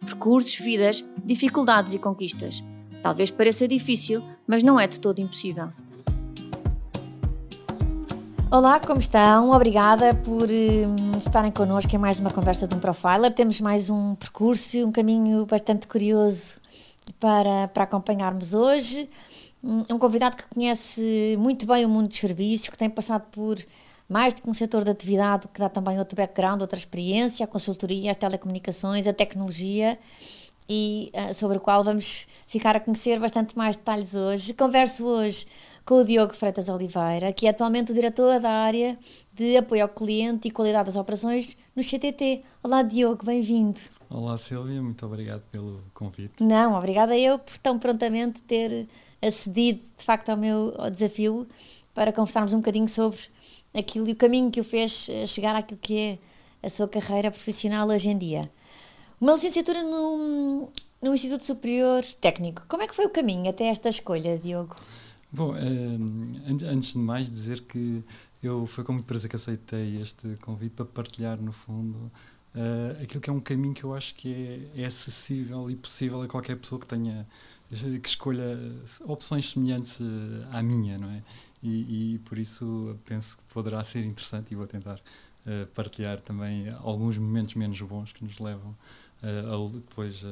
Percursos, vidas, dificuldades e conquistas. Talvez pareça difícil, mas não é de todo impossível. Olá, como estão? Obrigada por um, estarem connosco em mais uma conversa de um profiler. Temos mais um percurso, um caminho bastante curioso para, para acompanharmos hoje. Um convidado que conhece muito bem o mundo dos serviços, que tem passado por mais do que um setor de atividade, que dá também outro background, outra experiência, a consultoria, as telecomunicações, a tecnologia e uh, sobre o qual vamos ficar a conhecer bastante mais detalhes hoje. Converso hoje com o Diogo Freitas Oliveira, que é atualmente o diretor da área de apoio ao cliente e qualidade das operações no CTT. Olá, Diogo, bem-vindo. Olá, Silvia, muito obrigado pelo convite. Não, obrigada eu por tão prontamente ter acedido, de facto, ao meu ao desafio para conversarmos um bocadinho sobre aquilo e o caminho que o fez chegar àquilo que é a sua carreira profissional hoje em dia. Uma licenciatura no, no Instituto Superior Técnico. Como é que foi o caminho até esta escolha, Diogo? Bom, uh, antes de mais dizer que eu foi com muito prazer que aceitei este convite para partilhar, no fundo, uh, aquilo que é um caminho que eu acho que é, é, acessível e possível a qualquer pessoa que tenha que escolha opções semelhantes à minha, não é? E, e por isso penso que poderá ser interessante e vou tentar uh, partilhar também alguns momentos menos bons que nos levam uh, a, depois uh,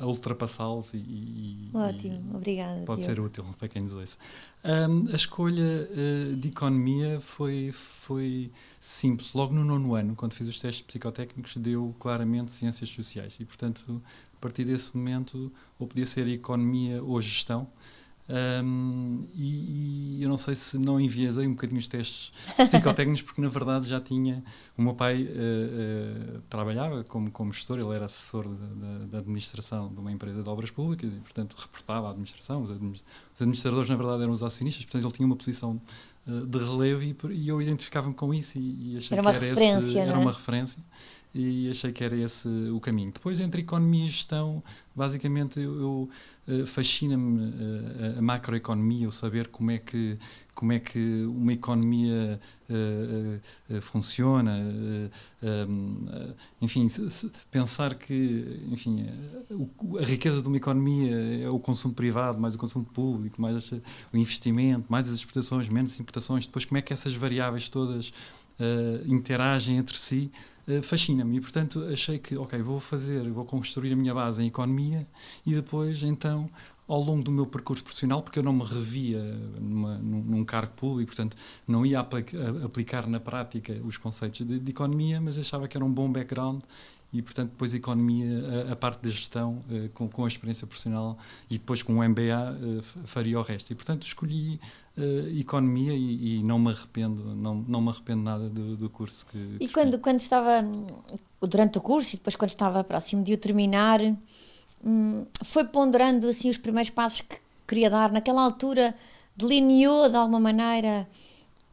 a ultrapassá-los e, e, Ótimo, e obrigada. Pode Diogo. ser útil para quem nos ouça. Um, a escolha de economia foi, foi simples. Logo no nono ano, quando fiz os testes psicotécnicos, deu claramente ciências sociais. E, portanto, a partir desse momento, ou podia ser economia ou gestão. Um, e, e, eu não sei se não enviesei um bocadinho os testes psicotécnicos, porque na verdade já tinha. O meu pai uh, uh, trabalhava como, como gestor, ele era assessor da administração de uma empresa de obras públicas e, portanto, reportava à administração. Os, administradores, na verdade, eram os acionistas, portanto, ele tinha uma posição uh, de relevo e, e eu identificava-me com isso e, e achei era que era, esse, era é? uma referência e achei que era esse o caminho. Depois, entre economia e gestão, basicamente eu, eu uh, fascina-me uh, a macroeconomia, o saber como é que como é que uma economia uh, funciona, enfim, se, se pensar que, enfim, a riqueza de uma economia é o consumo privado, mais o consumo público, mais o investimento, mais as exportações, menos importações, depois como é que essas variáveis todas interagem entre si, eh, fascina-me e, portanto, achei que, ok, vou fazer, vou construir a minha base em economia e depois, então, ao longo do meu percurso profissional, porque eu não me revia numa, num, num, cargo público, portanto, não ia aplicar na prática os conceitos de, de, economia, mas achava que era um bom background e, portanto, depois a economia, a, a parte da gestão, uh, com, com, a experiência profissional e depois com o MBA, uh, faria o resto. E, portanto, escolhi uh, economia e, e, não me arrependo, não, não me arrependo nada do, do curso que. E quando, quando estava, durante o curso e depois quando estava próximo de o terminar, hum, foi ponderando assim os primeiros passos que queria dar, naquela altura delineou de alguma maneira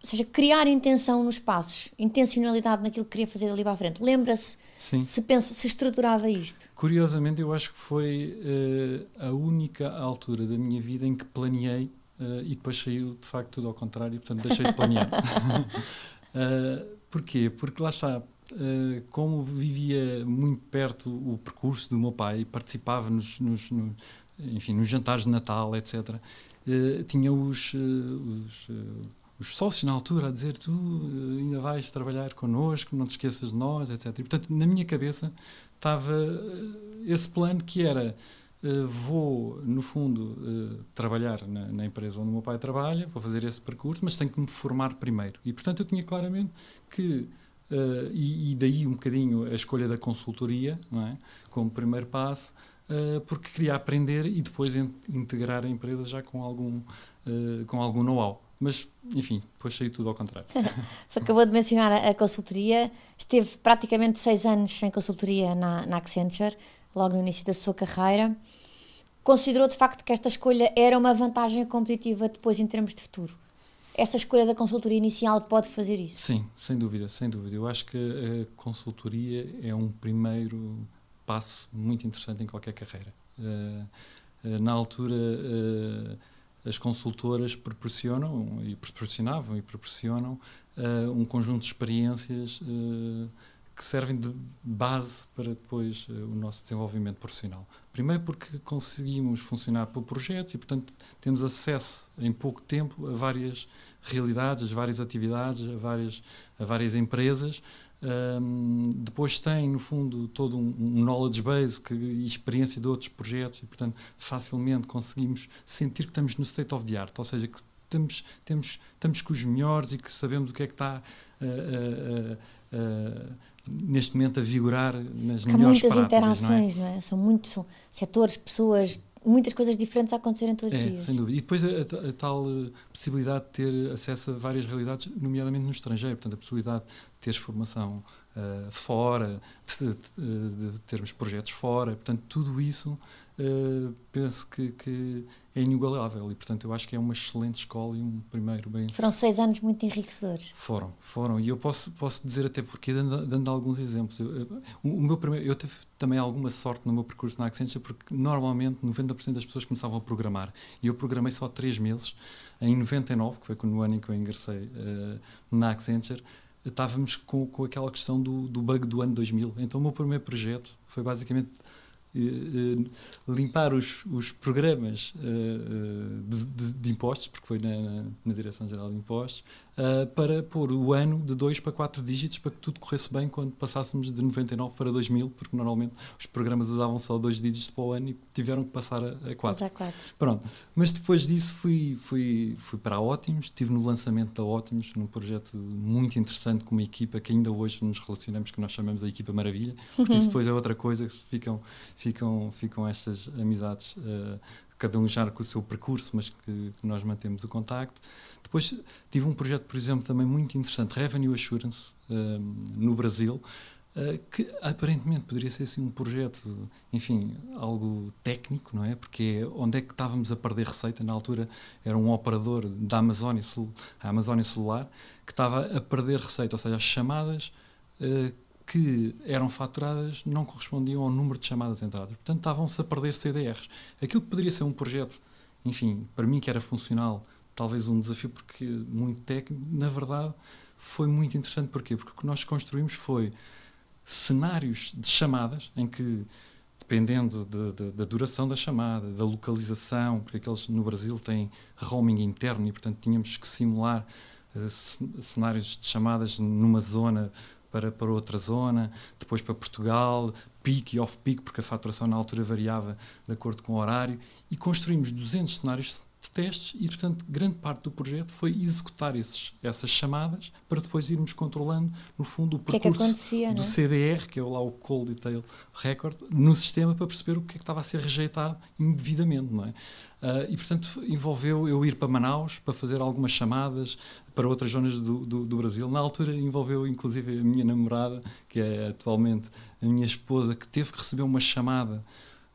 ou seja, criar intenção nos passos, intencionalidade naquilo que queria fazer ali para a frente. Lembra-se se pensa, se estruturava isto? Curiosamente, eu acho que foi uh, a única altura da minha vida em que planeei uh, e depois saiu de facto tudo ao contrário, portanto deixei de planear. uh, porquê? Porque lá está, como vivia muito perto o percurso do meu pai, participava nos, nos, nos enfim, nos jantares de Natal, etc., tinha os, os os sócios na altura a dizer tu ainda vais trabalhar connosco, não te esqueças de nós, etc. E, portanto, na minha cabeça estava esse plano que era uh, vou, no fundo, uh, trabalhar na, empresa onde o meu pai trabalha, vou fazer esse percurso, mas tenho que me formar primeiro. E, portanto, eu tinha claramente que, uh, e, e, daí um bocadinho a escolha da consultoria, não é? como primeiro passo, porque queria aprender e depois in integrar a empresa já com algum, com algum know-how. Mas, enfim, depois saiu tudo ao contrário. Acabou de mencionar a, consultoria. Esteve praticamente seis anos em consultoria na, na Accenture, logo no início da sua carreira. considerou de facto que esta escolha era uma vantagem competitiva depois em termos de futuro? Essa escolha da consultoria inicial pode fazer isso? Sim, sem dúvida, sem dúvida. Eu acho que a consultoria é um primeiro passo muito interessante em qualquer carreira. Uh, uh, na altura, uh, as consultoras proporcionam e proporcionavam e proporcionam um conjunto de experiências que servem de base para depois uh, o nosso desenvolvimento profissional. Primeiro porque conseguimos funcionar por projetos e, portanto, temos acesso em pouco tempo a várias realidades, a várias atividades, a várias, a várias empresas. Um, depois tem, no fundo, todo um, um knowledge base que, e experiência de outros projetos e, portanto, facilmente conseguimos sentir que estamos no state of the art, ou seja, que temos, temos, estamos com os melhores e que sabemos o que é que está uh, uh, neste momento a vigorar nas Há melhores muitas práticas, interações, não é? não é? São muitos são setores, pessoas, muitas coisas diferentes a acontecerem todos os É, dias. sem dúvida. E depois a, a- a tal eh, possibilidade de ter acesso a várias realidades, nomeadamente no estrangeiro. Portanto, a possibilidade de teres formação eh, fora, de, de- de termos projetos fora. Portanto, tudo isso eh, penso que, que é inigualável. E, portanto, eu acho que é uma excelente escola e um primeiro bem. Foram seis anos muito enriquecedores. Foram, foram. E eu posso, posso dizer até porque, dando, dando alguns exemplos. Eu, eu- o, meu primeiro, eu tive também alguma sorte no meu percurso na Accenture, porque normalmente 90% das pessoas começavam a programar. E eu programei só três meses. Em 99, que foi no ano em que eu ingressei eh, na Accenture, estávamos com, com aquela questão do, do bug do ano 2000. Então o meu primeiro projeto foi basicamente limpar os, os programas eh, eh, de, de- de impostos, porque foi na, na- Direção-Geral de Impostos, eh, para pôr o ano de 2 para 4 dígitos para que tudo corresse bem quando passássemos de 99 para 2000, porque normalmente os programas usavam só dois dígitos para o ano e tiveram que passar a 4. Mas há quatro. Pronto, mas depois disso fui, fui, fui para a Ótimos, estive no lançamento da Ótimos, num projeto muito interessante com uma equipa que ainda hoje nos relacionamos, que nós chamamos a equipa Maravilha, porque isso depois é outra coisa, ficam, ficam, ficam estas amizades, eh, cada um já com o seu percurso, mas que, que nós mantemos o contacto. Depois tive um projeto, por exemplo, também muito interessante, Revenue Assurance, eh, no Brasil, Uh, que aparentemente poderia ser assim um projeto, enfim, algo técnico, não é? Porque é onde é que estávamos a perder receita? Na altura era um operador da Amazónia, a Amazónia Celular, que estava a perder receita, ou seja, as chamadas uh, que eram faturadas não correspondiam ao número de chamadas entradas. Portanto, estavam-se a perder CDRs. Aquilo que poderia ser um projeto, enfim, para mim que era funcional, talvez um desafio porque muito técnico, na verdade foi muito interessante. Porquê? Porque o que nós construímos foi cenários de chamadas em que, dependendo de- de- da duração da chamada, da localização, porque aqueles no Brasil têm roaming interno e, portanto, tínhamos que simular ce- cenários de chamadas numa zona para, para outra zona, depois para Portugal, peak e off-peak, porque a faturação na altura variava de acordo com o horário, e construímos 200 cenários de testes e, portanto, grande parte do projeto foi executar esses, essas chamadas para depois irmos controlando, no fundo, o O que é que percurso do é? CDR, que é lá o Call Detail Record, no sistema para perceber o que é que estava a ser rejeitado indevidamente, não é? Ah, e, portanto, envolveu eu ir para Manaus para fazer algumas chamadas para outras zonas do, do, do Brasil. Na altura envolveu, inclusive, a minha namorada, que é atualmente a minha esposa, que teve que receber uma chamada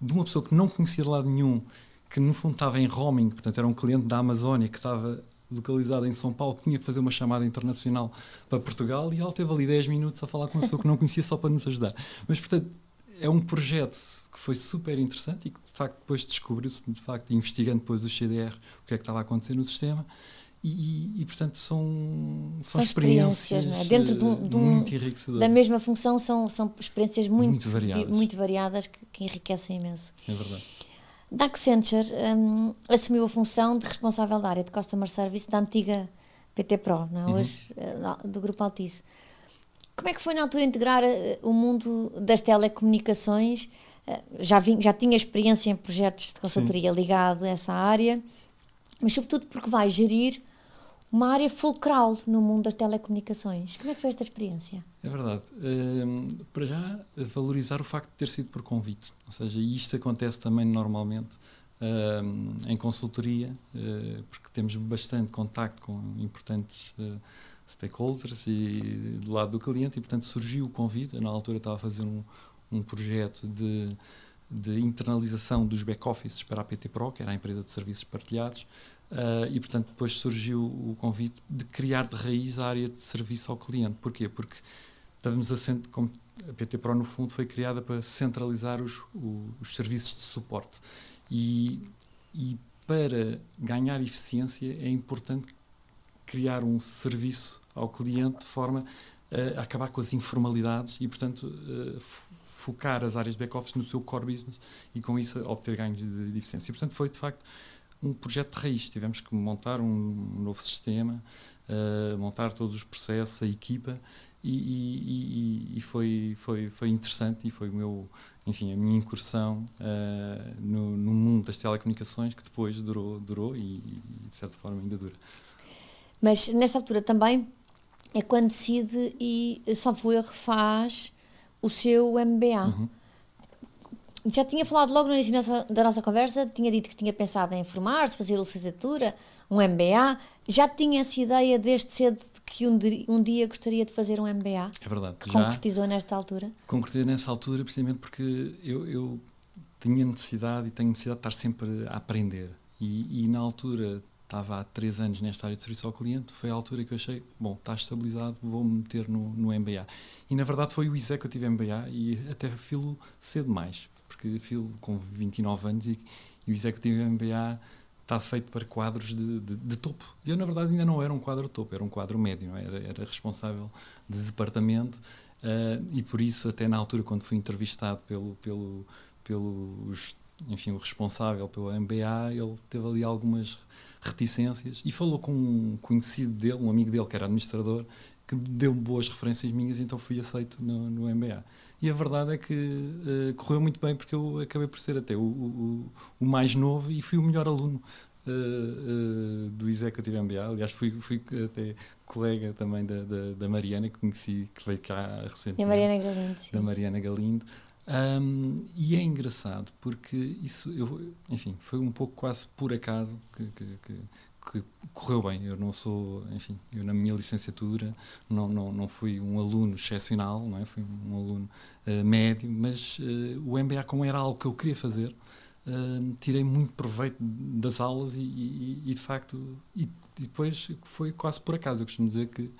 de uma pessoa que não conhecia de lado nenhum, que no fundo estava em roaming, portanto era um cliente da Amazónia que estava localizado em São Paulo, tinha que fazer uma chamada internacional para Portugal e ela teve ali 10 minutos a falar com uma pessoa que não conhecia só para nos ajudar. Mas, portanto, é um projeto que foi super interessante e que, de facto, depois descobriu-se, de facto, investigando depois o CDR, o que é que estava a acontecer no sistema. E, e, e, portanto, são, são, São experiências, experiências, é? Dentro de um- eh, de um- muito enriquecedoras. Da mesma função são, são experiências muito, Muito variadas. muito variadas que, que enriquecem imenso. É verdade. Da Accenture hum, assumiu a função de responsável da área de Customer Service da antiga PT Pro, não é? Uhum. hoje eh, do Grupo Altice. Como é que foi na altura integrar eh, o mundo das telecomunicações? Eh, já, vim, já tinha experiência em projetos de consultoria ligado a essa área, mas sobretudo porque vai gerir uma área fulcral no mundo das telecomunicações. Como é que foi esta experiência? É verdade. Hum, para já, valorizar o facto de ter sido por convite. Ou seja, isto acontece também normalmente hum, em consultoria, eh, porque temos bastante contacto com importantes eh, stakeholders e do lado do cliente, e portanto surgiu o convite. Eu, na altura estava a fazer um, um projeto de de internalização dos back-offices para a PT Pro, que era a empresa de serviços partilhados, uh, e portanto depois surgiu o convite de criar de raiz a área de serviço ao cliente. Porquê? Porque estávamos assente, como a PT Pro no fundo foi criada para centralizar os, os, os serviços de suporte e, e para ganhar eficiência é importante criar um serviço ao cliente de forma a acabar com as informalidades e, portanto, focar as áreas de back-office no seu core business e, com isso, obter ganhos de, eficiência. E, portanto, foi, de facto, um projeto de raiz. Tivemos que montar um novo sistema, uh, montar todos os processos, a equipa, e, e, e, foi, foi, foi interessante e foi o meu, enfim, a minha incursão uh, no, no, mundo das telecomunicações que depois durou, durou e, e, de certa forma ainda dura. Mas nesta altura também é quando decide e, salvo erro, faz o seu MBA. Uhum. Já tinha falado logo no início da nossa, da nossa conversa, tinha dito que tinha pensado em formar-se, fazer licenciatura, um MBA. Já tinha essa ideia desde cedo de que um, um dia gostaria de fazer um MBA? É verdade. Que já concretizou nesta altura? Concretizou nessa altura precisamente porque eu, eu tinha necessidade e tenho necessidade de estar sempre a aprender. E, e na altura estava há três anos nesta área de serviço ao cliente, foi a altura que eu achei, bom, está estabilizado, vou-me meter no, no MBA. E na verdade foi o Executive MBA e até filo cedo mais, porque filo com 29 anos e, e o Executive MBA está feito para quadros de, de, de, topo. Eu, na verdade, ainda não era um quadro topo, era um quadro médio, é? era, era responsável de departamento uh, e por isso, até na altura, quando fui entrevistado pelo, pelo, pelo enfim, o responsável pelo MBA, ele teve ali algumas reticências e falou com um conhecido dele, um amigo dele que era administrador, que deu boas referências minhas, então fui aceito no, no MBA. E a verdade é que uh, correu muito bem porque eu acabei por ser até o, o, o mais novo e fui o melhor aluno uh, uh, do Executive MBA. Aliás, fui, fui até colega também da, da, da, Mariana, que conheci, que veio cá recentemente. Da Mariana Galindo. Sim. Da Mariana Galindo. Um, e é engraçado porque isso, eu, enfim, foi um pouco quase por acaso que, que, que, que, correu bem. Eu não sou, enfim, eu na minha licenciatura não, não, não fui um aluno excepcional, não é? fui um aluno uh, médio, mas uh, o MBA, como era algo que eu queria fazer, uh, tirei muito proveito das aulas e, e, e de facto, e, e depois foi quase por acaso. Eu costumo dizer que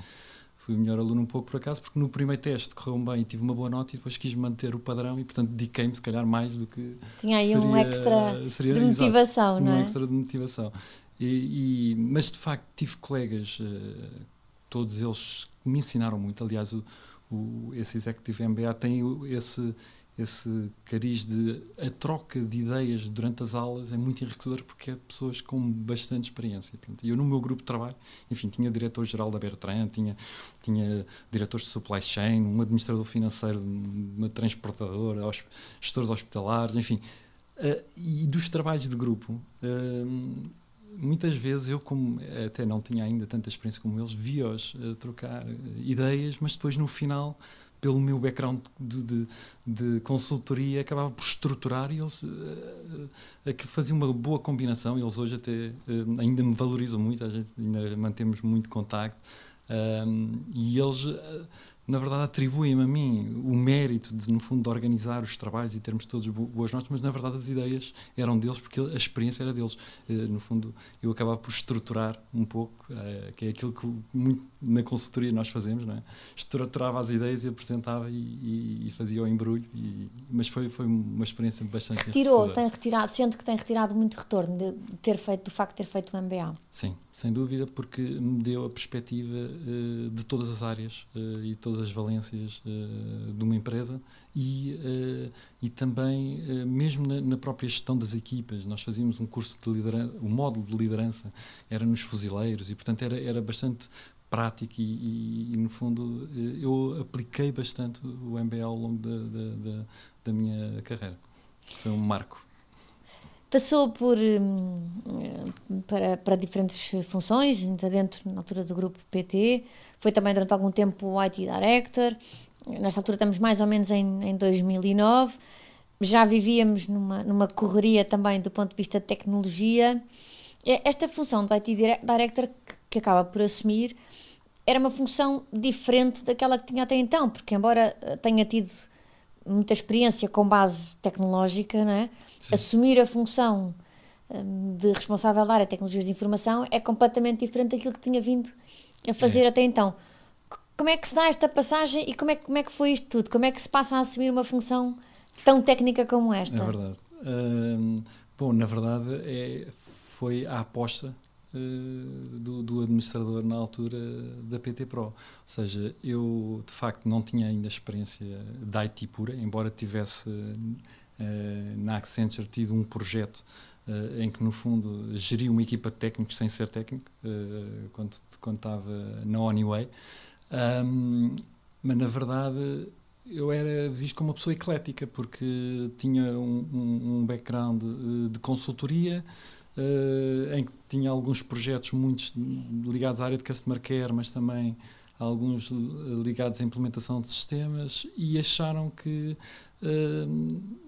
fui o melhor aluno um pouco por acaso, porque no primeiro teste correu bem e tive uma boa nota e depois quis manter o padrão e, portanto, dediquei-me, se calhar, mais do que. Tinha aí seria, um extra seria, de motivação, exato, não é? Um extra de motivação. E, e, mas, de facto, tive colegas, uh, todos eles me ensinaram muito. Aliás, o, o, esse Executive MBA tem esse esse cariz de a troca de ideias durante as aulas é muito enriquecedor porque é pessoas com bastante experiência. Eu no meu grupo de trabalho, enfim, tinha diretor-geral da Bertrand, tinha, tinha diretores de supply chain, um administrador financeiro uma transportadora, gestores hospitalares, enfim. Uh, e dos trabalhos de grupo, uh, muitas vezes eu, como até não tinha ainda tanta experiência como eles, via-os uh, trocar ideias, mas depois no final pelo meu background de, de, de, consultoria, acabava por estruturar e eles uh, uh, faziam uma boa combinação. Eles hoje até uh, ainda me valorizam muito, a gente ainda mantemos muito contacto. E eles na verdade, atribuem-me a mim o mérito de, no fundo, de organizar os trabalhos e termos todos boas notas, mas na verdade as ideias eram deles porque a experiência era deles. Eh, no fundo, eu acabava por estruturar um pouco, eh, que é aquilo que muito na consultoria nós fazemos, não é? Estruturava as ideias e apresentava e, e, e fazia o embrulho, e, mas foi, foi uma experiência bastante Retirou, tem retirado, sente que tem retirado muito retorno de ter feito, do facto de ter feito o MBA? Sim, sem dúvida, porque me deu a perspectiva uh, de todas as áreas uh, e todas as valências uh, de uma empresa e, e também, mesmo na, na, própria gestão das equipas, nós fazíamos um curso de liderança, o módulo de liderança era nos fuzileiros e, portanto, era, era bastante prático e, e, e, no fundo, eu apliquei bastante o MBA ao longo da, da, da, da minha carreira. Foi um marco. Passou por, hum, para, para diferentes funções, ainda dentro, na altura do grupo PT, foi também durante algum tempo IT Director, nesta altura estamos mais ou menos em, em 2009, já vivíamos numa, numa correria também do ponto de vista de tecnologia. Esta função do IT Director que, acaba por assumir era uma função diferente daquela que tinha até então, porque embora tenha tido muita experiência com base tecnológica, não é? Assumir a função um, de responsável da área de tecnologias de informação é completamente diferente daquilo que tinha vindo a fazer é. até então. Como é que se dá esta passagem e como é, como é que foi isto tudo? Como é que se passa a assumir uma função tão técnica como esta? É verdade. Hum, bom, na verdade, é, foi a aposta uh, do, do, administrador na altura da PT Pro. Ou seja, eu de facto não tinha ainda experiência da IT pura, embora tivesse na Accenture tido um projeto uh, em que, no fundo, geria uma equipa de técnicos sem ser técnico, quando, quando estava na Honeyway. Um, mas na verdade eu era visto como uma pessoa eclética porque tinha um, um, background de consultoria uh, em que tinha alguns projetos muitos ligados à área de customer care, mas também alguns ligados à implementação de sistemas e acharam que uh,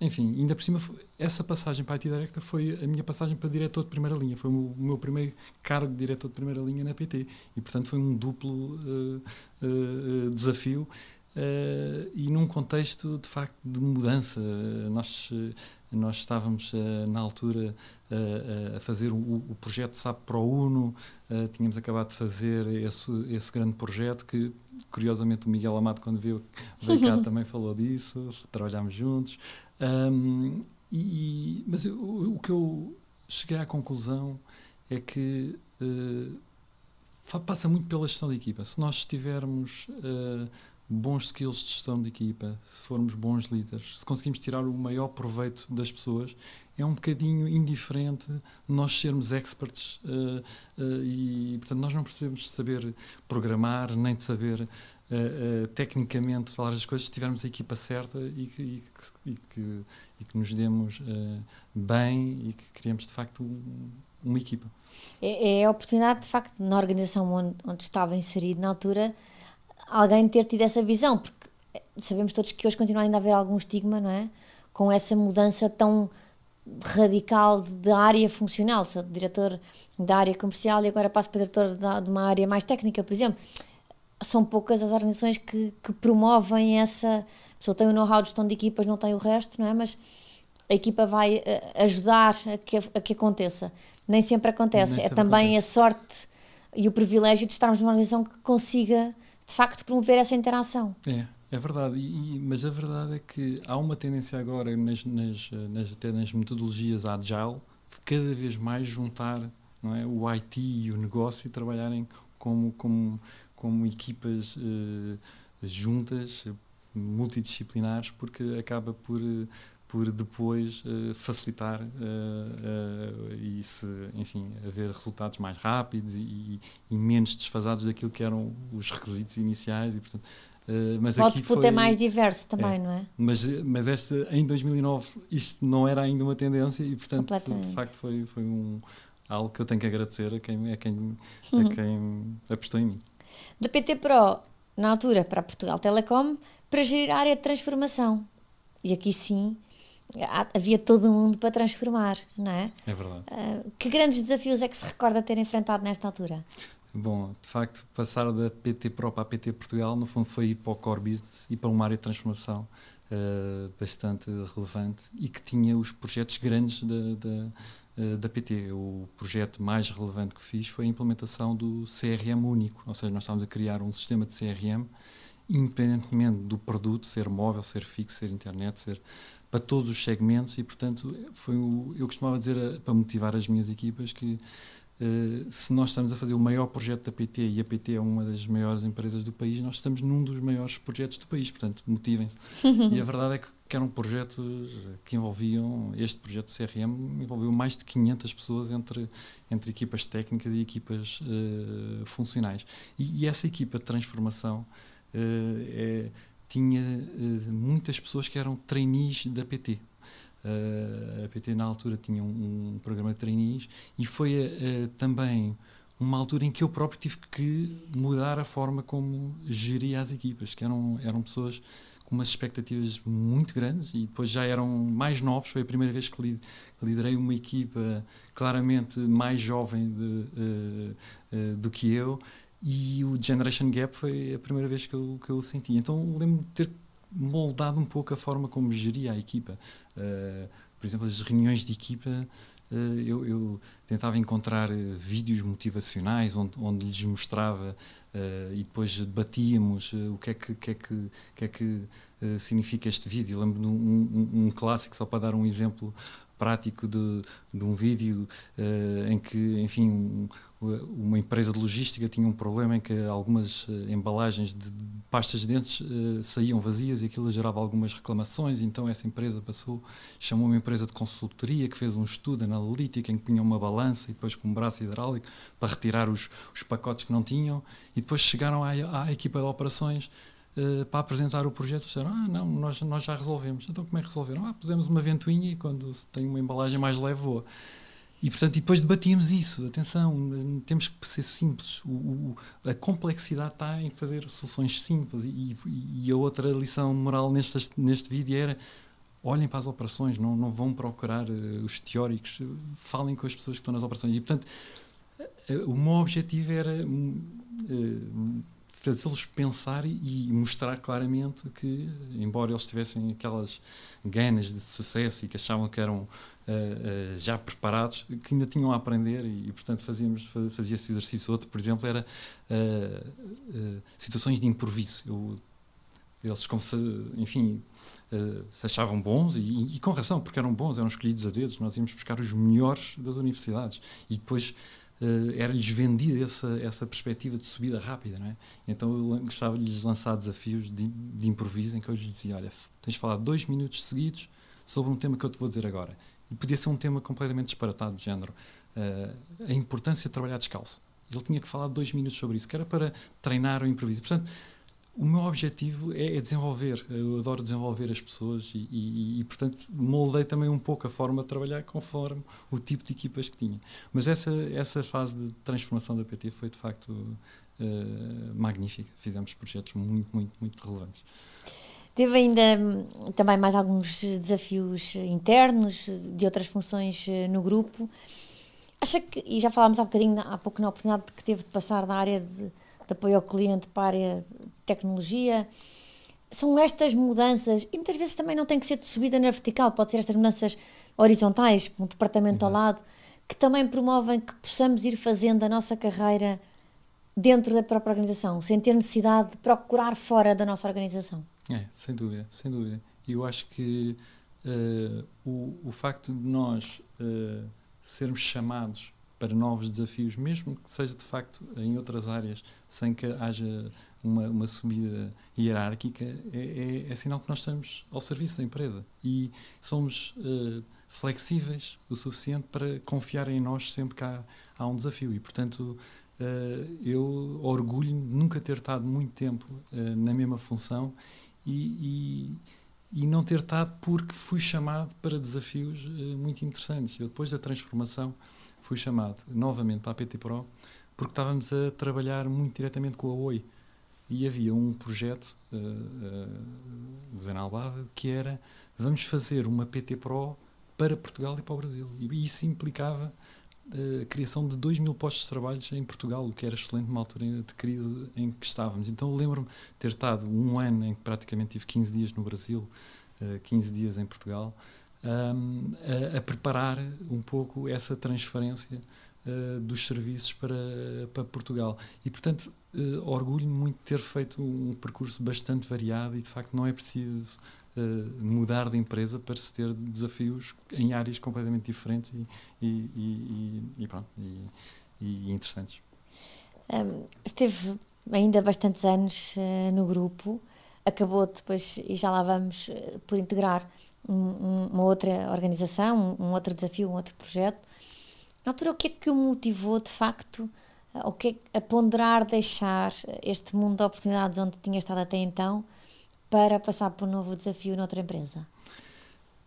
enfim, ainda por cima, essa passagem para a IT Director foi a minha passagem para diretor de primeira linha. Foi o meu primeiro cargo de diretor de primeira linha na PT. E, portanto, foi um duplo uh, uh, desafio. Uh, e num contexto, de facto, de mudança. Nós, nós estávamos, na altura, a fazer o, o, projeto SAP Pro Uno. tínhamos acabado de fazer esse, esse grande projeto que, curiosamente, o Miguel Amado, quando veio, veio cá, também falou disso. Trabalhámos juntos. Um, e, mas eu, o, que eu cheguei à conclusão é que uh, passa muito pela gestão de equipa. Se nós tivermos uh, bons skills de gestão de equipa, se formos bons líderes, se conseguimos tirar o maior proveito das pessoas, é um bocadinho indiferente nós sermos experts uh, uh, e, portanto, nós não precisamos de saber programar, nem de saber uh, tecnicamente falar as coisas, se tivermos a equipa certa e que, e que, e que, e que nos demos bem e que criemos, de facto, um, uma equipa. É, é, a oportunidade, de facto, na organização onde, onde estava inserido na altura, alguém ter tido essa visão, porque sabemos todos que hoje continua ainda a haver algum estigma, não é? Com essa mudança tão radical de área funcional, sou diretor da área comercial e agora passo para diretor de uma área mais técnica, por exemplo. São poucas as organizações que, que promovem essa. A pessoa tem o know-how de gestão de equipas, não tem o resto, não é? Mas a equipa vai eh, ajudar a que, a que aconteça. Nem sempre acontece. Nem é sempre também acontece. a sorte e o privilégio de estarmos numa organização que consiga, de facto, promover essa interação. É. É verdade, e, mas a verdade é que há uma tendência agora, nas, nas, nas, até nas metodologias agile, de cada vez mais juntar é, o IT e o negócio e trabalharem como, como, como equipas uh, juntas, multidisciplinares, porque acaba por, por depois uh, facilitar uh, e se, enfim, haver resultados mais rápidos e, e, menos desfasados daquilo que eram os requisitos iniciais e, portanto, Uh, mas o output foi, é mais diverso também, é, não é? Mas, mas este, em 2009 isto não era ainda uma tendência e, portanto, de facto foi, foi um, algo que eu tenho que agradecer a quem, a quem, a uhum. quem apostou em mim. Da PT Pro, na altura, para Portugal Telecom, para gerir a área de transformação. E aqui sim havia todo mundo para transformar, não é? É verdade. Uh, que grandes desafios é que se recorda ter enfrentado nesta altura? Bom, de facto, passar da PT Pro para a PT Portugal, no fundo, foi ir para o core business e para uma área de transformação uh, bastante relevante e que tinha os projetos grandes da, da, uh, da, PT. O projeto mais relevante que fiz foi a implementação do CRM único, ou seja, nós estávamos a criar um sistema de CRM independentemente do produto, ser móvel, ser fixo, ser internet, ser para todos os segmentos e, portanto, foi o, eu costumava dizer a, para motivar as minhas equipas que Uh, se nós estamos a fazer o maior projeto da PT e a PT é uma das maiores empresas do país, nós estamos num dos maiores projetos do país, portanto, motivem-se. e a verdade é que, que eram projetos que envolviam, este projeto CRM envolveu mais de 500 pessoas entre, entre equipas técnicas e equipas uh, funcionais. E, e, essa equipa de transformação uh, é, tinha muitas pessoas que eram trainees da PT. Uh, a PT na altura tinha um, um programa de trainees e foi uh, também uma altura em que eu próprio tive que mudar a forma como geria as equipas, que eram, eram pessoas com umas expectativas muito grandes e depois já eram mais novos. Foi a primeira vez que liderei uma equipa claramente mais jovem de, uh, uh, do que eu e o Generation Gap foi a primeira vez que eu, que eu senti. Então lembro-me de ter moldado um pouco a forma como geria a equipa. Uh, por exemplo, as reuniões de equipa, uh, eu, eu, tentava encontrar vídeos motivacionais onde, onde lhes mostrava e depois debatíamos o que é que, que, é que, que, é que significa este vídeo. Lembro de um, um, um clássico, só para dar um exemplo prático de, de um vídeo uh, em que, enfim, um, uma empresa de logística tinha um problema em que algumas uh, embalagens de pastas de dentes uh, saíam vazias e aquilo gerava algumas reclamações, então essa empresa passou, chamou uma empresa de consultoria que fez um estudo analítico em que punha uma balança e depois com um braço hidráulico para retirar os, os pacotes que não tinham. E depois chegaram à, à equipa de operações Uh, para apresentar o projeto, disseram: Ah, não, nós, nós já resolvemos. Então, como é que resolveram? Ah, pusemos uma ventoinha e quando tem uma embalagem mais leve, voa. E, portanto, e depois debatíamos isso. Atenção, temos que ser simples. O, o, a complexidade está em fazer soluções simples. E, e, a outra lição moral neste, neste vídeo era olhem para as operações, não, não vão procurar uh, os teóricos, falem com as pessoas que estão nas operações. E, portanto, uh, o meu objetivo era uh, fazê-los pensar e mostrar claramente que, embora eles tivessem aquelas ganas de sucesso e que achavam que eram uh, uh, já preparados, que ainda tinham a aprender e, portanto, fazíamos, fazia esse exercício. Outro, por exemplo, era uh, situações de improviso. Eu, eles, como se, enfim, se achavam bons e, e, com razão, porque eram bons, eram escolhidos a dedos. Nós íamos buscar os melhores das universidades e depois era-lhes vendida essa, essa perspectiva de subida rápida, não é? Então eu gostava de lhes lançar desafios de, de improviso em que eu lhes dizia: Olha, tens de falar dois minutos seguidos sobre um tema que eu te vou dizer agora. E podia ser um tema completamente disparatado, de género uh, a importância de trabalhar descalço. Ele tinha que falar dois minutos sobre isso, que era para treinar o improviso. Portanto, o meu objetivo é, é, desenvolver. Eu adoro desenvolver as pessoas e, e, e, portanto, moldei também um pouco a forma de trabalhar conforme o tipo de equipas que tinha. Mas essa, essa fase de transformação da PT foi, de facto, uh, magnífica. Fizemos projetos muito, muito, muito relevantes. Teve ainda hum, também mais alguns desafios internos de outras funções eh, no grupo. Acha que, e já falámos há bocadinho há pouco na oportunidade que teve de passar da área de de apoio ao cliente para a área de tecnologia. São estas mudanças, e muitas vezes também não tem que ser de subida na vertical, pode ser estas mudanças horizontais, um departamento ao lado, que também promovem que possamos ir fazendo a nossa carreira dentro da própria organização, sem ter necessidade de procurar fora da nossa organização. É, sem dúvida, sem dúvida. E eu acho que uh, o, o facto de nós uh, sermos chamados para novos desafios, mesmo que seja de facto em outras áreas, sem que haja uma, uma subida hierárquica, é, é, é, sinal que nós estamos ao serviço da empresa e somos uh, flexíveis o suficiente para confiar em nós sempre que há, há um desafio. E, portanto, uh, eu orgulho-me de nunca ter estado muito tempo uh, na mesma função e, e, e, não ter estado porque fui chamado para desafios muito interessantes. Eu, depois da transformação, fui chamado novamente para a PT Pro porque estávamos a trabalhar muito diretamente com a Oi e havia um projeto uh, uh, Albava que era vamos fazer uma PT Pro para Portugal e para o Brasil e isso implicava uh, a criação de 2 mil postos de trabalho em Portugal, o que era excelente numa altura de crise em que estávamos. Então lembro-me ter estado um ano em que praticamente tive 15 dias no Brasil, uh, 15 dias em Portugal, um, a, a, preparar um pouco essa transferência uh, dos serviços para, para Portugal. E, portanto, uh, orgulho-me muito de ter feito um percurso bastante variado e, de facto, não é preciso uh, mudar de empresa para se ter desafios em áreas completamente diferentes e, e, e, e pronto, e, interessantes. Um, esteve ainda bastantes anos no grupo, acabou depois, e já lá vamos, por integrar um, uma outra organização, um, outro desafio, um outro projeto. Na altura, o que é que o motivou de facto o que é, a ponderar deixar este mundo de oportunidades onde tinha estado até então para passar por um novo desafio noutra empresa?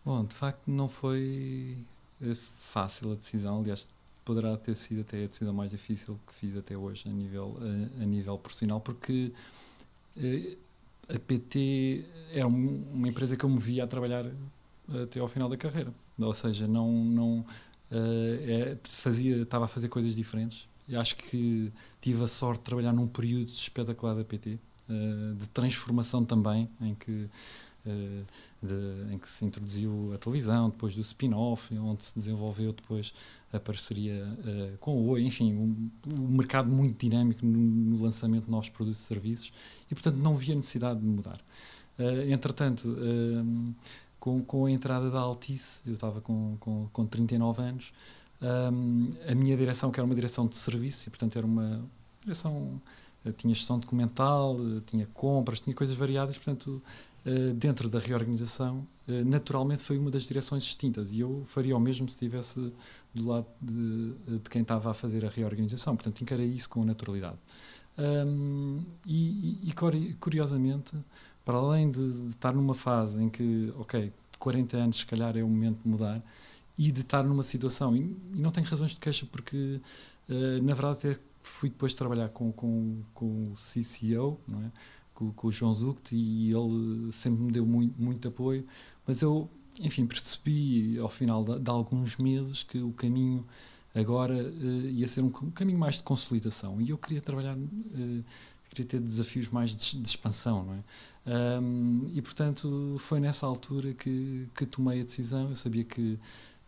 Bom, de facto não foi eh, fácil a decisão, aliás poderá ter sido até a decisão mais difícil que fiz até hoje a nível, a, a nível profissional, porque eh, a PT é uma empresa que eu me via a trabalhar até ao final da carreira. Ou seja, não, não uh, é, fazia, estava a fazer coisas diferentes. E acho que tive a sorte de trabalhar num período espetacular da PT. de transformação também, em que eh, de, em que se introduziu a televisão, depois do spin-off, onde se desenvolveu depois a parceria uh, com o Oi, enfim, um, um mercado muito dinâmico no, no, lançamento de novos produtos e serviços e, portanto, não havia necessidade de mudar. Uh, entretanto, com, com a entrada da Altice, eu estava com, com, com 39 anos, a minha direção, que era uma direção de serviço, e, portanto, era uma direção tinha gestão documental, tinha compras, tinha coisas variadas, portanto, eh, dentro da reorganização, uh, naturalmente foi uma das direções distintas e eu faria o mesmo se estivesse do lado de, de, quem estava a fazer a reorganização. Portanto, encarei isso com naturalidade. Um, e, e, curiosamente, para além de, estar numa fase em que, ok, 40 anos se calhar é o momento de mudar, e de estar numa situação, e, e não tenho razões de queixa, porque uh, na verdade até fui depois trabalhar com, com, com o CCO, não é? Com, com o João Zuct e ele sempre me deu muito, muito apoio, mas eu, enfim, percebi ao final de, de alguns meses que o caminho agora uh, ia ser um, caminho mais de consolidação e eu queria trabalhar, uh, queria ter desafios mais de, de expansão, não é? Um, e portanto foi nessa altura que, que tomei a decisão. Eu sabia que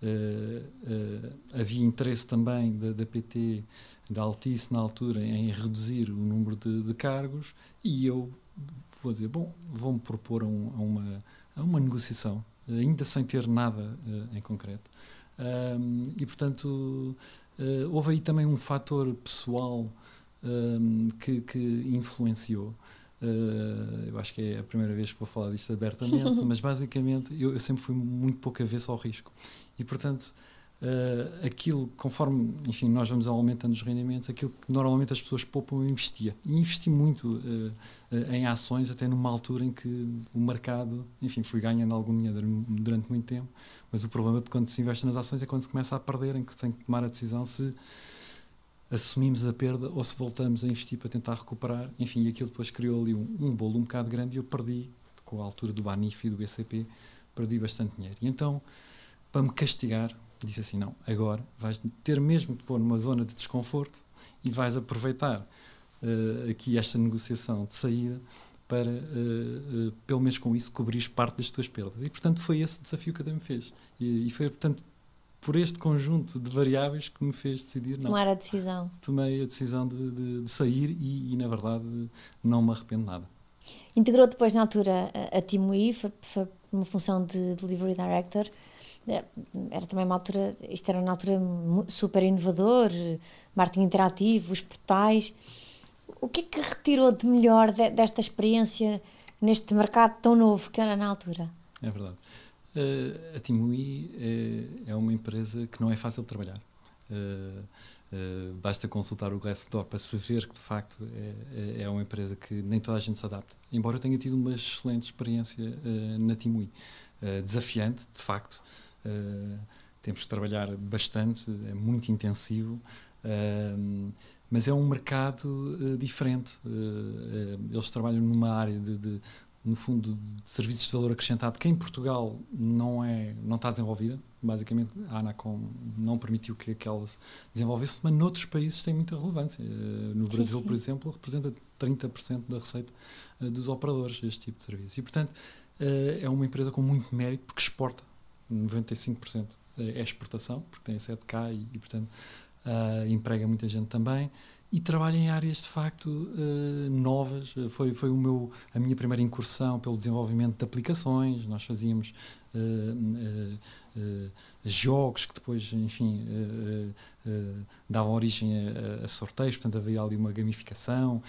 uh, havia interesse também da, da PT, da Altice na altura, em reduzir o número de, de cargos e eu vou dizer, bom, vou-me propor a, um, a, uma, a uma negociação, ainda sem ter nada uh, em concreto. Um, e, portanto, uh, houve aí também um fator pessoal um, que, que, influenciou. Uh, eu acho que é a primeira vez que vou falar disto abertamente, mas basicamente eu, eu sempre fui muito pouco avesso ao risco. E, portanto, uh, aquilo, conforme enfim, nós vamos aumentando os rendimentos, aquilo que normalmente as pessoas poupam, eu investia. E investi muito uh, em ações, até numa altura em que o mercado, enfim, fui ganhando algum dinheiro durante muito tempo, mas o problema de quando se investe nas ações é quando se começa a perder, em que tem que tomar a decisão se assumimos a perda ou se voltamos a investir para tentar recuperar. Enfim, aquilo depois criou ali um, um bolo um bocado grande e eu perdi, com a altura do Banif e do BCP, perdi bastante dinheiro. E então, para me castigar, disse assim: não, agora vais ter mesmo de pôr numa zona de desconforto e vais aproveitar uh, aqui esta negociação de saída para, uh, uh, pelo menos com isso, cobrir parte das tuas perdas. E, portanto, foi esse desafio que a me fez. E, e, foi, portanto, por este conjunto de variáveis que me fez decidir. Não, Tomar a decisão. Tomei a decisão de, de, de sair e, e, na verdade, não me arrependo nada. Integrou depois, na altura, a, a Timoí, foi, foi uma função de Delivery Director. É, era também uma altura, isto era uma altura super inovador, marketing interativo, os portais. O que é que retirou de melhor de, desta experiência neste mercado tão novo que era na altura? É verdade. Uh, a Timui é, é, uma empresa que não é fácil de trabalhar. Uh, uh, basta consultar o Glassdoor para se ver que de facto é, é, é, uma empresa que nem toda a gente se adapta. Embora eu tenha tido uma excelente experiência na Timui. desafiante, de facto, Uh, temos que trabalhar bastante, é muito intensivo, uh, mas é um mercado uh, diferente. eles trabalham numa área de, de, no fundo, de serviços de valor acrescentado que em Portugal não é, não está desenvolvida. Basicamente, a Anacom não permitiu que aquela se desenvolvesse, mas noutros países tem muita relevância. no Brasil, sim, sim. por exemplo, representa 30% da receita dos operadores este tipo de serviço. E, portanto, é uma empresa com muito mérito porque exporta 95% é exportação, porque tem a sede cá e, e portanto, uh, emprega muita gente também. E trabalha em áreas de facto uh, novas. Foi, foi o meu, a minha primeira incursão pelo desenvolvimento de aplicações. Nós fazíamos uh, jogos que depois, enfim, davam origem a, a, sorteios, portanto havia ali uma gamificação.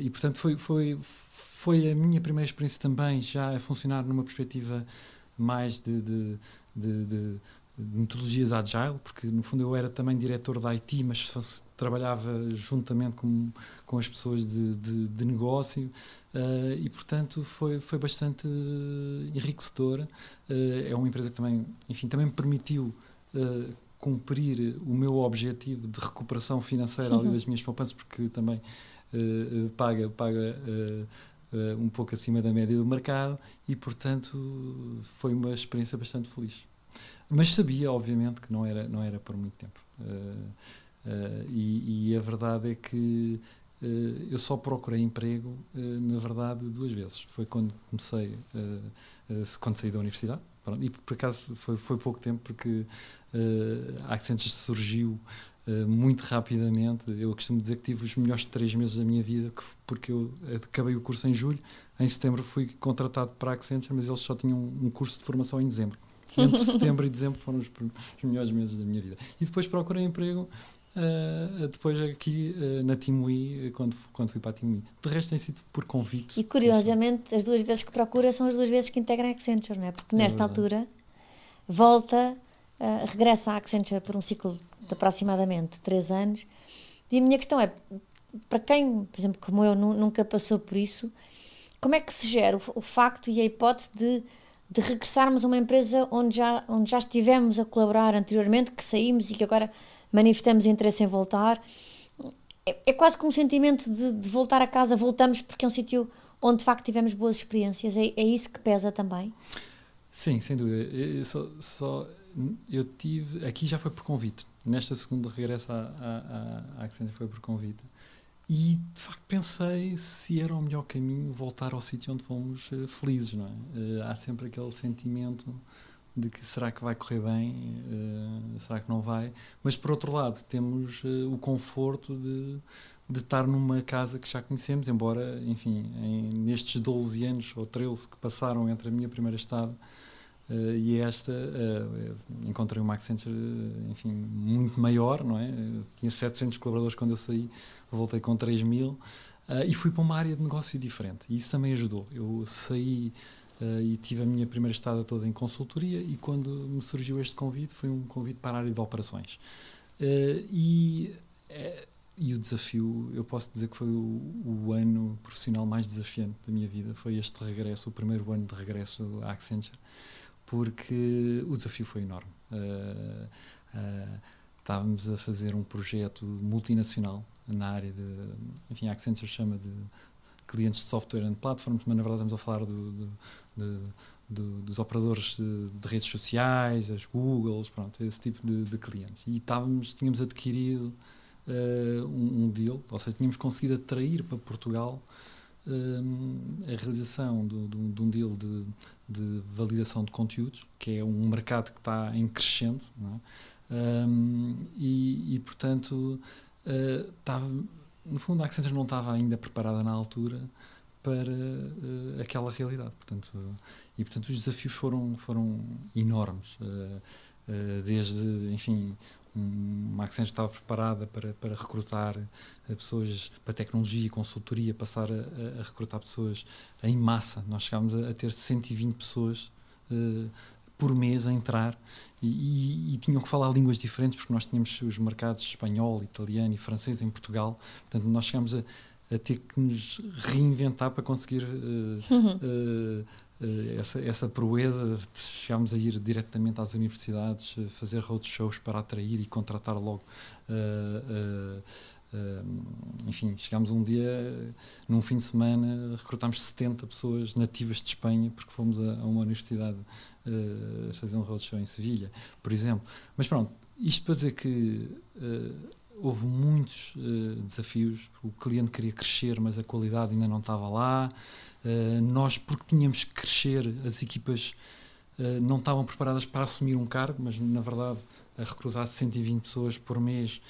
e portanto foi, foi, foi a minha primeira experiência também já a funcionar numa perspectiva mais de, de, de, de, metodologias agile, porque no fundo eu era também diretor da IT, mas trabalhava juntamente com, com as pessoas de, de, de negócio uh, e, portanto, foi, foi bastante enriquecedora. Uh, é uma empresa que também, enfim, também me permitiu uh, cumprir o meu objetivo de recuperação financeira ali das minhas poupanças, porque também paga, paga uh, um pouco acima da média do mercado e, portanto, foi uma experiência bastante feliz. Mas sabia, obviamente, que não era, não era por muito tempo. Uh, uh, e, e, a verdade é que eu só procurei emprego, na verdade, duas vezes. Foi quando comecei, quando saí da universidade, e por acaso foi, foi pouco tempo, porque a Accenture surgiu muito rapidamente. Eu costumo dizer que tive os melhores três meses da minha vida, porque eu acabei o curso em julho, em setembro fui contratado para a Accenture, mas eles só tinham um curso de formação em dezembro. Entre setembro e dezembro foram os, os melhores meses da minha vida. E depois procurei emprego Uh, depois aqui uh, na Timui, quando, quando fui para a Timui. De resto tem sido por convite. E curiosamente, as duas vezes que procura são as duas vezes que integra a Accenture, não é? Porque é nesta verdade. altura volta, uh, regressa à Accenture por um ciclo de aproximadamente três anos. E a minha questão é, para quem, por exemplo, como eu, nunca passou por isso, como é que se gera o, o facto e a hipótese de de regressarmos a uma empresa onde já, onde já estivemos a colaborar anteriormente, que saímos e que agora manifestamos interesse em voltar. É, é quase como um sentimento de, de, voltar a casa, voltamos porque é um sítio onde de facto tivemos boas experiências. É, é isso que pesa também? Sim, sem dúvida. Só, só, eu tive. Aqui já foi por convite. Nesta segunda regresso à, à, à Accenture foi por convite. E de facto pensei se era o melhor caminho voltar ao sítio onde fomos uh, felizes, não é? Uh, há sempre aquele sentimento de que será que vai correr bem, uh, será que não vai, mas por outro lado temos o conforto de, de estar numa casa que já conhecemos, embora, enfim, em, nestes 12 anos ou 13 que passaram entre a minha primeira estada uh, e esta, encontrei uma Accenture, enfim, muito maior, não é? Eu tinha 700 colaboradores quando eu saí, voltei com 3 mil e fui para uma área de negócio diferente, e isso também ajudou. Eu saí Uh, e tive a minha primeira estada toda em consultoria e quando me surgiu este convite foi um convite para a área de operações uh, e, e o desafio eu posso dizer que foi o, o, ano profissional mais desafiante da minha vida foi este regresso, o primeiro ano de regresso à Accenture porque o desafio foi enorme uh, estávamos a fazer um projeto multinacional na área de, enfim, a Accenture chama de clientes de software and platforms, mas na verdade estamos a falar do, do, de, de, dos operadores de, de, redes sociais, as Googles, pronto, esse tipo de, de clientes. E estávamos, tínhamos adquirido uh, um, um, deal, ou seja, tínhamos conseguido atrair para Portugal uh, a realização de, de, um deal de, de, validação de conteúdos, que é um mercado que está em crescendo, é? um, e, e, portanto, uh, estava, no fundo, a Accenture não estava ainda preparada na altura para uh, aquela realidade. Portanto, e, portanto, os desafios foram, foram enormes. Uh, uh, desde, enfim, uma Accenture estava preparada para, para recrutar pessoas para tecnologia e consultoria, passar a, a, recrutar pessoas em massa. Nós chegámos a, a ter 120 pessoas por mês a entrar e, e, e, tinham que falar línguas diferentes porque nós tínhamos os mercados espanhol, italiano e francês em Portugal. Portanto, nós chegámos a, a ter que nos reinventar para conseguir uh, uh, uh, essa, essa proeza. Chegámos a ir diretamente às universidades, fazer roadshows para atrair e contratar logo. enfim, chegámos um dia, num fim de semana, recrutámos 70 pessoas nativas de Espanha, porque fomos a, a uma universidade fazer um roadshow em Sevilha, por exemplo. Mas pronto, isto para dizer que houve muitos uh, desafios. O cliente queria crescer, mas a qualidade ainda não estava lá. Uh, nós, porque tínhamos que crescer, as equipas uh, não estavam preparadas para assumir um cargo, mas na verdade, a recrutar 120 pessoas por mês,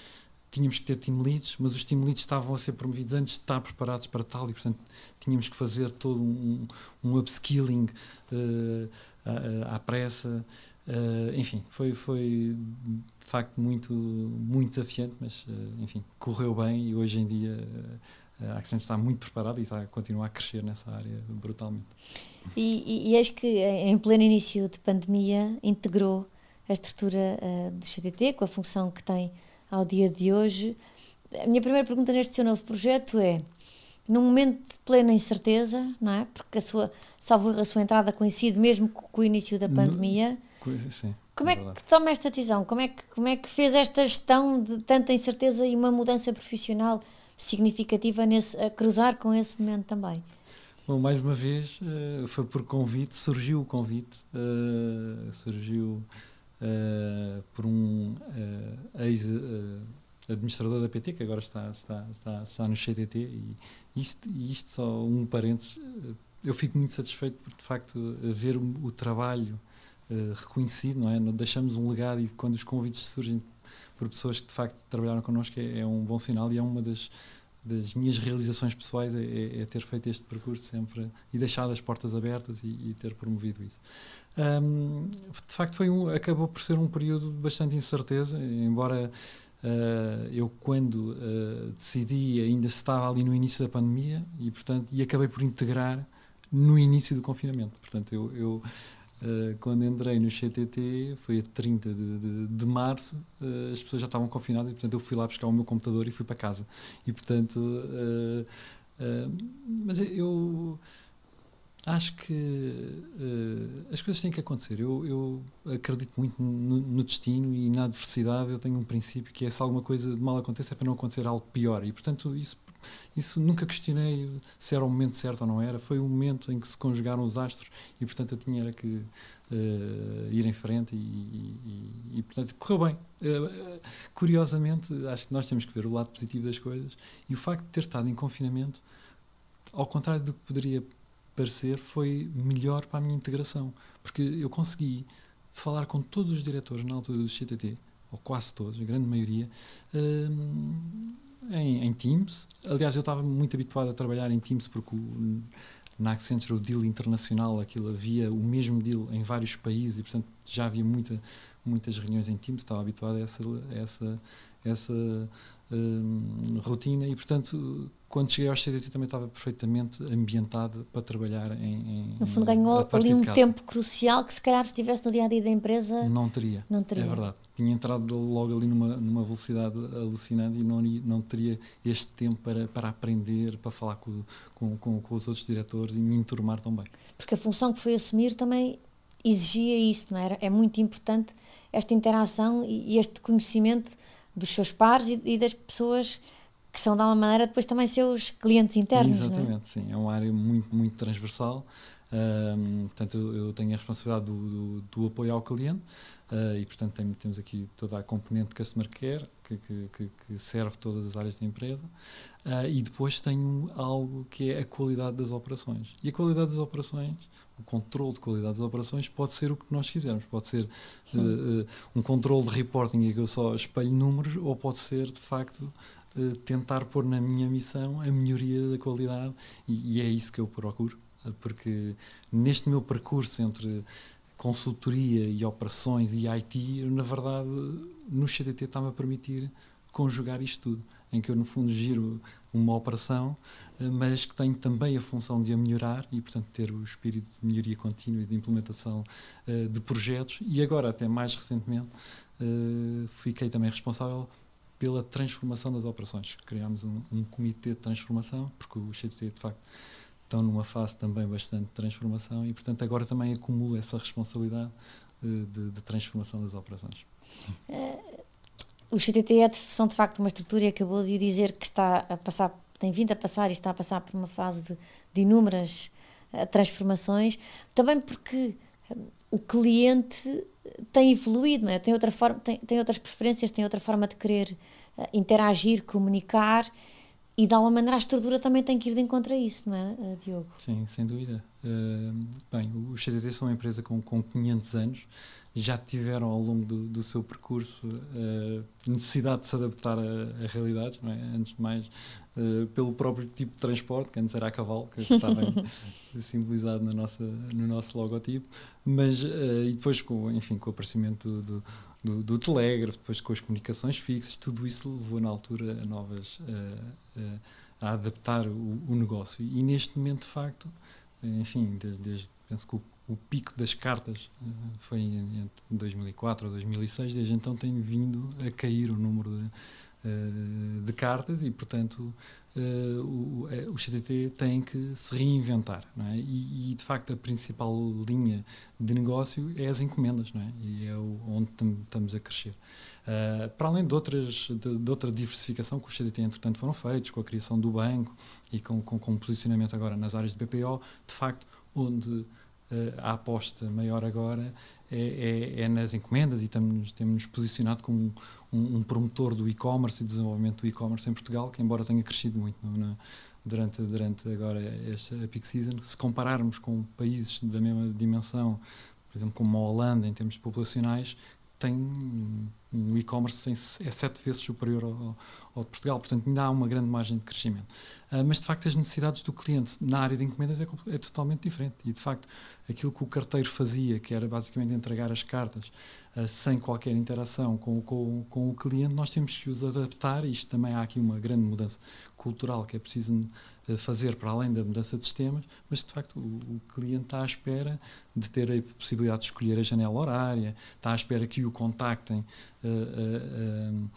tínhamos que ter team leads, mas os team leads estavam a ser promovidos antes de estar preparados para tal e, portanto, tínhamos que fazer todo um, um upskilling à, à pressa. Uh, enfim, foi, foi de facto muito, muito desafiante, mas uh, enfim, correu bem e hoje em dia uh, a Accent está muito preparada e está a continuar a crescer nessa área brutalmente. E, e, e eis que em pleno início de pandemia integrou a estrutura do CDT com a função que tem ao dia de hoje. A minha primeira pergunta neste seu novo projeto é num momento de plena incerteza, não é? Porque a sua, salvo a sua entrada coincide mesmo com o início da pandemia. Sim, como é, é que toma esta decisão? Como é, que, como é que fez esta gestão de tanta incerteza e uma mudança profissional significativa nesse, a cruzar com esse momento também? Bom, mais uma vez, uh, foi por convite, surgiu o convite, uh, surgiu uh, por um ex, administrador da PT, que agora está, está, está, está no CTT, e isto, isto só um parênteses, eu fico muito satisfeito por, de facto, ver o, o trabalho uh, reconhecido, não é? Deixamos um legado e quando os convites surgem por pessoas que, de facto, trabalharam connosco é, é um bom sinal e é uma das, das minhas realizações pessoais é, é, é, ter feito este percurso sempre e deixado as portas abertas e, e ter promovido isso. Um, de facto, foi um, acabou por ser um período de bastante incerteza, embora Uh, eu quando uh, decidi ainda estava ali no início da pandemia e portanto e acabei por integrar no início do confinamento portanto eu, eu uh, quando entrei no CTT foi a 30 de, de, de março as pessoas já estavam confinadas e portanto eu fui lá buscar o meu computador e fui para casa e portanto mas eu Acho que uh, as coisas têm que acontecer. Eu, eu acredito muito no, no, destino e na adversidade. Eu tenho um princípio que é se alguma coisa de mal aconteça é para não acontecer algo pior. E, portanto, isso, isso nunca questionei se era o momento certo ou não era. Foi o momento em que se conjugaram os astros e, portanto, eu tinha que uh, ir em frente e, e, e, portanto, correu bem. Uh, curiosamente, acho que nós temos que ver o lado positivo das coisas e o facto de ter estado em confinamento, ao contrário do que poderia parecer foi melhor para a minha integração, porque eu consegui falar com todos os diretores na altura do CTT, ou quase todos, a grande maioria, um, em, em, Teams. Aliás, eu estava muito habituado a trabalhar em Teams porque o, na Accenture o deal internacional, aquilo havia o mesmo deal em vários países e, portanto, já havia muita, muitas reuniões em Teams, estava habituado a essa, essa, essa um, rotina e, portanto, quando cheguei ao CDT também estava perfeitamente ambientado para trabalhar em. em no fundo, ganhou ali um tempo crucial que, se calhar, se estivesse no dia a dia da empresa. Não teria. Não teria. É verdade. Tinha entrado logo ali numa, numa velocidade alucinante e não, não teria este tempo para, para aprender, para falar com, com, com, com os outros diretores e me enturmar também. Porque a função que foi assumir também exigia isso, não era? É muito importante esta interação e este conhecimento dos seus pares e, e das pessoas que são de alguma maneira depois também seus clientes internos. É? Exatamente, é? sim. É uma área muito, muito transversal. Um, portanto, eu, tenho a responsabilidade do, do, do apoio ao cliente uh, e, portanto, tem, temos aqui toda a componente Customer Care que, que, que, serve todas as áreas da empresa uh, e depois tenho algo que é a qualidade das operações. E a qualidade das operações, o controle de qualidade das operações pode ser o que nós quisermos. Pode ser uh, um controle de reporting em que eu só espelho números ou pode ser, de facto, tentar pôr na minha missão a melhoria da qualidade e, e, é isso que eu procuro, porque neste meu percurso entre consultoria e operações e IT, na verdade, no CDT está-me a permitir conjugar isto tudo, em que eu, no fundo, giro uma operação, eh, mas que tenho também a função de a melhorar e, portanto, ter o espírito de melhoria contínua e de implementação uh, de projetos. E agora, até mais recentemente, uh, fiquei também responsável pela transformação das operações. Criámos um, um comitê de transformação, porque os CTT, de facto, estão numa fase também bastante de transformação e, portanto, agora também acumulo essa responsabilidade de, de, de transformação das operações. Uh, o CTT é, de, são, de facto, uma estrutura e acabou de dizer que está a passar, tem vindo a passar e está a passar por uma fase de, de inúmeras uh, transformações, também porque uh, o cliente tem evoluído, não é? tem, outra forma, tem, tem outras preferências, tem outra forma de querer uh, interagir, comunicar e de alguma maneira a estrutura também tem que ir de encontro a isso, não é, uh, Diogo? Sim, sem dúvida. Uh, bem, os CDT são uma empresa com, com 500 anos, já tiveram ao longo do, do seu percurso uh, necessidade de se adaptar a realidades, não é? antes de mais uh, pelo próprio tipo de transporte, que antes era a cavalo, que está bem simbolizado na nossa, no nosso logotipo, mas uh, e depois com, enfim, com o aparecimento do, do, do, telégrafo, depois com as comunicações fixas, tudo isso levou na altura a novas a adaptar o, o, negócio. E neste momento de facto, enfim, desde, desde penso que o o pico das cartas foi em 2004 ou 2006, desde então tem vindo a cair o número de, de cartas e, portanto, uh, o, o CTT tem que se reinventar. É? E, e, de facto, a principal linha de negócio é as encomendas, é? e é o, onde estamos a crescer. para além de, outras, de, de, outra diversificação que os CTT, entretanto, foram feitos, com a criação do banco e com, com posicionamento agora nas áreas de BPO, de facto, onde a aposta maior agora é, é, é nas encomendas e estamos, temos posicionado como um, um promotor do e-commerce e desenvolvimento do e-commerce em Portugal, que embora tenha crescido muito no, durante, durante agora esta peak season, se compararmos com países da mesma dimensão, por exemplo, como a Holanda, em termos populacionais, tem um e-commerce é sete vezes superior ao, ao, de Portugal, portanto ainda há uma grande margem de crescimento. Uh, mas de facto as necessidades do cliente na área de encomendas é, é, totalmente diferente. E de facto aquilo que o carteiro fazia, que era basicamente entregar as cartas uh, sem qualquer interação com, com, com o cliente, nós temos que os adaptar. Isto também há aqui uma grande mudança cultural que é preciso fazer para além da mudança de sistemas, mas de facto o, o, cliente está à espera de ter a possibilidade de escolher a janela horária, está à espera que o contactem uh, uh, uh,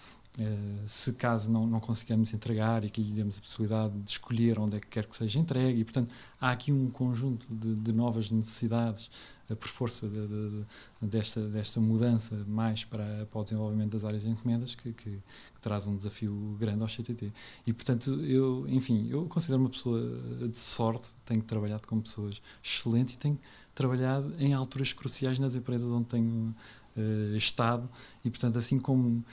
se caso não, não consigamos entregar e que lhe demos a possibilidade de escolher onde é que quer que seja entregue e portanto há aqui um conjunto de, de novas necessidades por força de, de, desta, desta mudança mais para, para o desenvolvimento das áreas de encomendas que, que, que, traz um desafio grande ao CTT. E, portanto, eu, enfim, eu considero uma pessoa de sorte, tenho trabalhado com pessoas excelentes e tenho trabalhado em alturas cruciais nas empresas onde tenho uh, estado e, portanto, assim como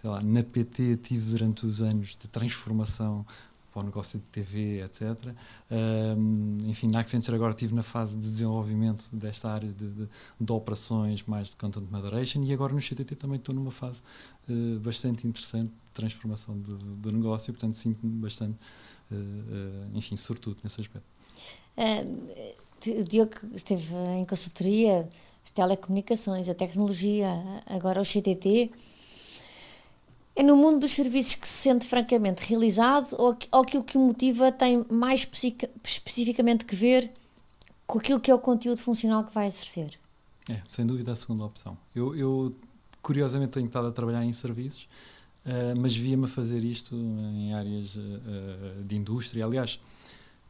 sei lá, na PT tive durante os anos de transformação para o negócio de TV, etc. Um, enfim, na Accenture agora estive na fase de desenvolvimento desta área de, de, de, operações mais de content moderation e agora no CTT também estou numa fase uh, bastante interessante de transformação do, do negócio, portanto sinto-me bastante, uh, uh, enfim, sortudo nesse aspecto. o Diogo esteve em consultoria, as telecomunicações, a tecnologia, agora o CTT é no mundo dos serviços que se sente francamente realizado ou, ou aquilo que o motiva tem mais especificamente que ver com aquilo que é o conteúdo funcional que vai exercer? É, sem dúvida a segunda opção. Eu, eu curiosamente tenho estado a trabalhar em serviços, uh, mas via-me a fazer isto em áreas uh, de indústria. Aliás,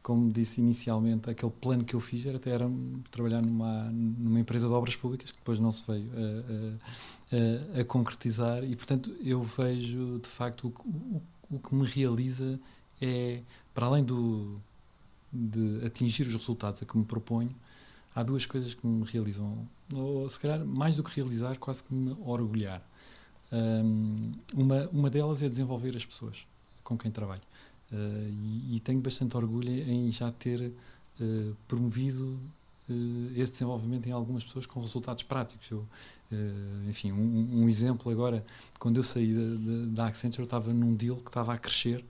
como disse inicialmente, aquele plano que eu fiz era até era trabalhar numa, numa empresa de obras públicas, que depois não se veio a, a, a concretizar, e portanto eu vejo de facto o, o, o, que me realiza é, para além do, de atingir os resultados a que me proponho, há duas coisas que me realizam, ou se calhar mais do que realizar, quase que me orgulhar. Um, uma, uma delas é desenvolver as pessoas com quem trabalho. Uh, e, e, tenho bastante orgulho em já ter uh, promovido uh, esse desenvolvimento em algumas pessoas com resultados práticos. Eu, enfim, um, um, exemplo agora, quando eu saí da, da Accenture, eu estava num deal que estava a crescer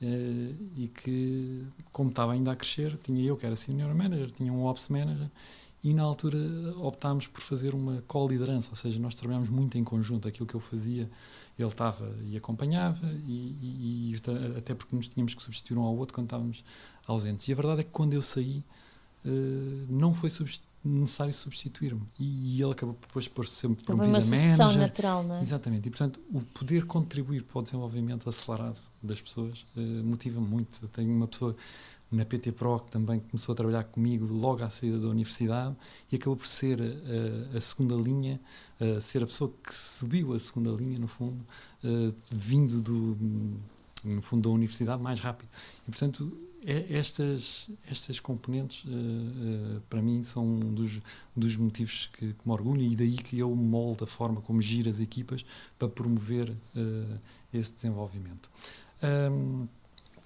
e que, como estava ainda a crescer, tinha eu que era Senior Manager, tinha um Ops Manager e na altura optámos por fazer uma co-liderança, ou seja, nós trabalhámos muito em conjunto, aquilo que eu fazia ele estava e acompanhava, e, e, e, até porque nos tínhamos que substituir um ao outro quando estávamos ausentes. E a verdade é que quando eu saí, uh, não foi necessário substituir-me. E, ele acabou depois por ser promovido a manager. natural, não é? Exatamente. E, portanto, o poder contribuir para o desenvolvimento acelerado das pessoas uh, motiva-me muito. Eu tenho uma pessoa na PT Pro, que também começou a trabalhar comigo logo à saída da universidade e acabou por ser a, a segunda linha, a ser a pessoa que subiu a segunda linha, no fundo, uh, vindo do, no fundo da universidade mais rápido. E, portanto, estas, estas componentes, uh, uh, para mim, são um dos, dos motivos que, que, me orgulham e daí que eu moldo a forma como giro as equipas para promover esse desenvolvimento. Um,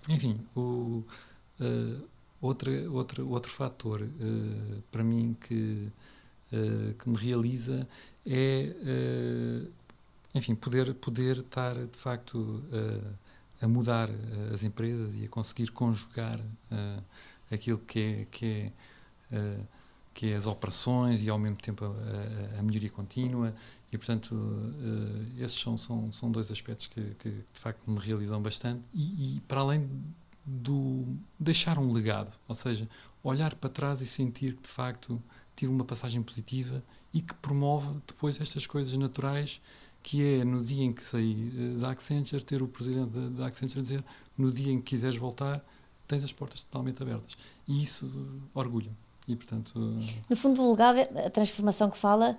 enfim, o Uh, outra, outra, outro fator uh, para mim que, uh, que me realiza é, enfim, poder, poder estar de facto a mudar as empresas e a conseguir conjugar aquilo que é, que é que é as operações e ao mesmo tempo a, a melhoria contínua. E portanto uh, esses são, são, são dois aspectos que, que, de facto me realizam bastante. E, e para além do deixar um legado, ou seja, olhar para trás e sentir que de facto tive uma passagem positiva e que promove depois estas coisas naturais que é no dia em que saí eh, da Accenture ter o presidente da Accenture dizer no dia em que quiseres voltar tens as portas totalmente abertas e isso orgulha e portanto no fundo o legado é a transformação que fala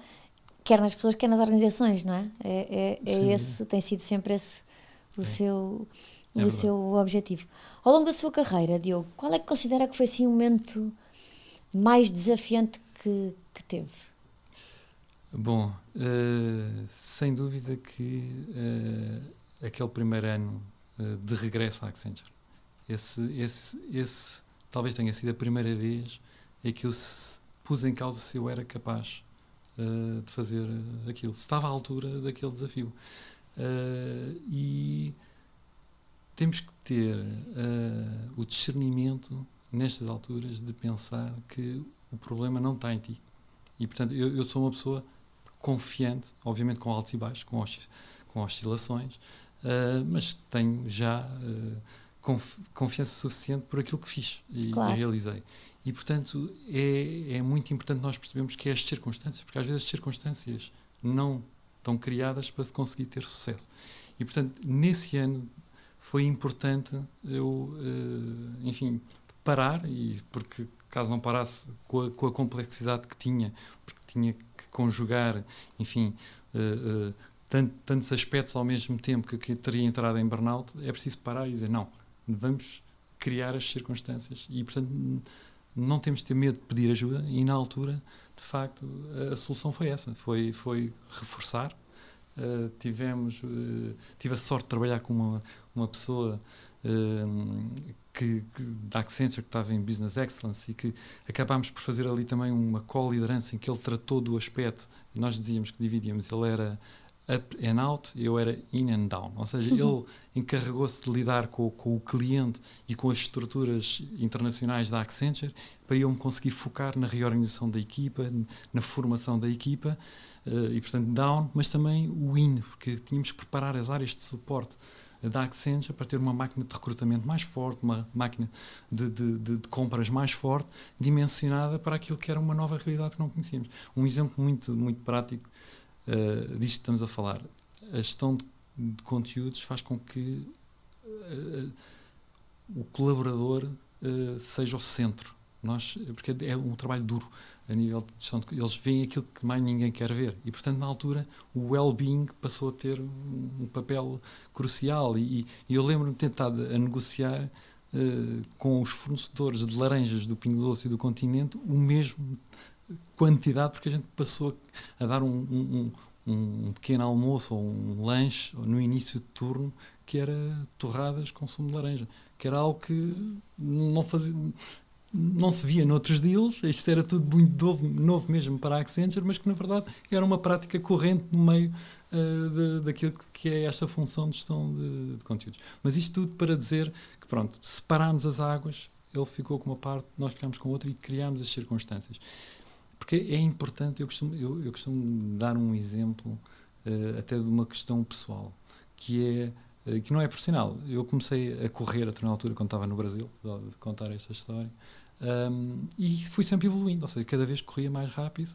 quer nas pessoas quer nas organizações não é é, é, é esse tem sido sempre esse o é. seu o seu objetivo. Ao longo da sua carreira, Diogo, qual é que considera que foi assim o momento mais desafiante que, que teve? Bom, uh, sem dúvida que uh, aquele primeiro ano uh, de regresso à Accenture, esse, esse, esse talvez tenha sido a primeira vez em que eu pus em causa se eu era capaz de fazer aquilo, se estava à altura daquele desafio. e temos que ter o discernimento nestas alturas de pensar que o problema não está em ti. E, portanto, eu, eu sou uma pessoa confiante, obviamente com altos e baixos, com, osc com oscilações, uh, mas tenho já uh, conf confiança suficiente por aquilo que fiz e, claro. e realizei. E, portanto, é, é, muito importante nós percebermos que é as circunstâncias, porque às vezes as circunstâncias não estão criadas para se conseguir ter sucesso. E, portanto, nesse ano foi importante eu, uh, enfim, parar, e porque caso não parasse com a, com a, complexidade que tinha, porque tinha que conjugar, enfim, uh, uh, tant, tantos aspectos ao mesmo tempo que, que teria entrado em burnout, é preciso parar e dizer: não, vamos criar as circunstâncias. E, portanto, não temos de ter medo de pedir ajuda, e na altura, de facto, a, a solução foi essa: foi, foi reforçar. Uh, tivemos, tive a sorte de trabalhar com uma, uma pessoa que, que, da Accenture, que estava em Business Excellence, e que acabámos por fazer ali também uma co-liderança em que ele tratou do aspecto, nós dizíamos que dividíamos, ele era up and out, eu era in and down. Ou seja, uhum. ele encarregou-se de lidar com, com, o cliente e com as estruturas internacionais da Accenture para eu me conseguir focar na reorganização da equipa, na formação da equipa, uh, e portanto down, mas também o in, porque tínhamos que preparar as áreas de suporte da Accenture para ter uma máquina de recrutamento mais forte, uma máquina de, de, de, de, compras mais forte, dimensionada para aquilo que era uma nova realidade que não conhecíamos. Um exemplo muito, muito prático uh, disto que estamos a falar. A gestão de, de conteúdos faz com que uh, o colaborador uh, seja o centro. Nós, porque é um trabalho duro a nível de gestão de, eles veem aquilo que mais ninguém quer ver. E portanto na altura o well-being passou a ter um papel crucial. E, e eu lembro-me de tentar a negociar uh, com os fornecedores de laranjas do Pingo Doce e do Continente o mesmo quantidade porque a gente passou a dar um, um, um pequeno almoço ou um lanche no início de turno que era torradas com sumo de laranja que era algo que não fazia não se via noutros deals, isto era tudo muito novo, novo mesmo para a Accenture, mas que na verdade era uma prática corrente no meio uh, de, daquilo que é esta função de gestão de, de, conteúdos. Mas isto tudo para dizer que, pronto, separámos as águas, ele ficou com uma parte, nós ficámos com outra e criámos as circunstâncias. Porque é importante, eu costumo, eu, eu costumo dar um exemplo uh, até de uma questão pessoal, que é uh, que não é profissional. Eu comecei a correr até na altura quando estava no Brasil, de contar esta história. Um, e fui sempre evoluindo, ou seja, cada vez corria mais rápido,